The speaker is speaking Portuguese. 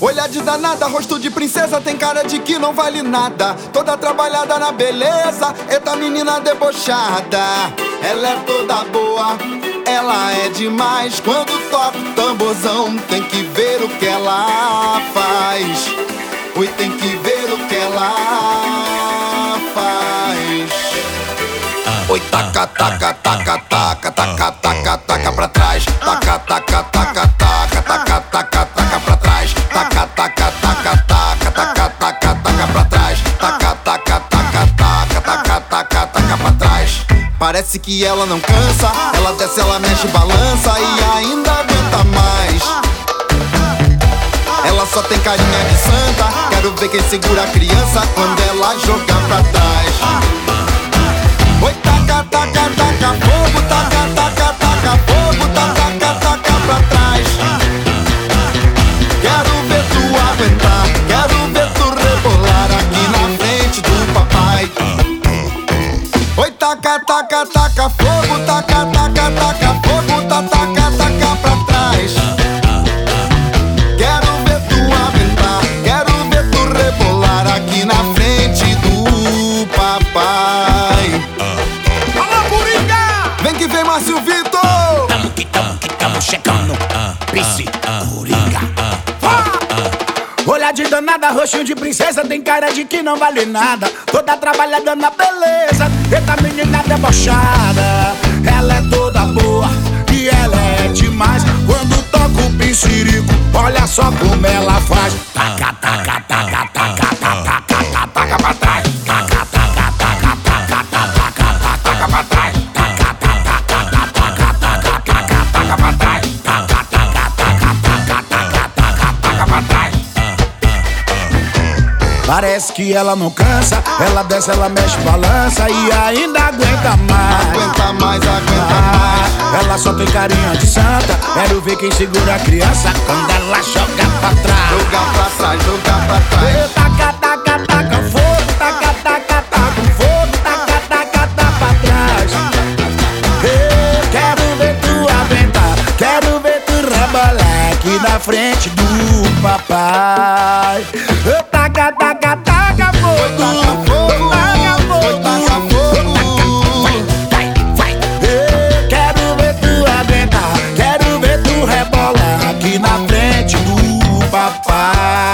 Olhar de danada, rosto de princesa, tem cara de que não vale nada. Toda trabalhada na beleza, eita menina debochada. Ela é toda boa, ela é demais. Quando toca o tamborzão, tem que ver o que ela faz. Oi, tem que ver o que ela faz. Oi, taca, taca, taca, Parece que ela não cansa. Ela desce, ela mexe, balança e ainda aguenta mais. Ela só tem carinha de santa. Quero ver quem segura a criança quando ela jogar pra trás. Taca, taca, taca fogo, taca, taca, taca fogo, taca, taca, taca pra trás. Quero ver tu aguentar, quero ver tu rebolar aqui na frente do papai. Alô, Coringa! Vem que vem, Márcio Vitor! Tamo que tamo que tamo chegando. Pisse, Coringa. De danada, roxinho de princesa, tem cara de que não vale nada. Toda trabalhada na beleza, eita menina debochada. Ela é toda boa e ela é demais. Quando toca o pincirico, olha só como ela faz. Parece que ela não cansa, ela desce, ela mexe, balança e ainda aguenta mais. Aguenta mais, aguenta Ah, ela só tem carinha de santa. Quero ver quem segura a criança quando ela joga pra trás. Jogar pra trás, jogar pra trás. Taca, Na frente do papai. Taca, taca, taca fogo, fogo, taca fogo, taca fogo. Vai, vai, vai. Quero ver tu aguentar, quero ver tu rebolar aqui na frente do papai.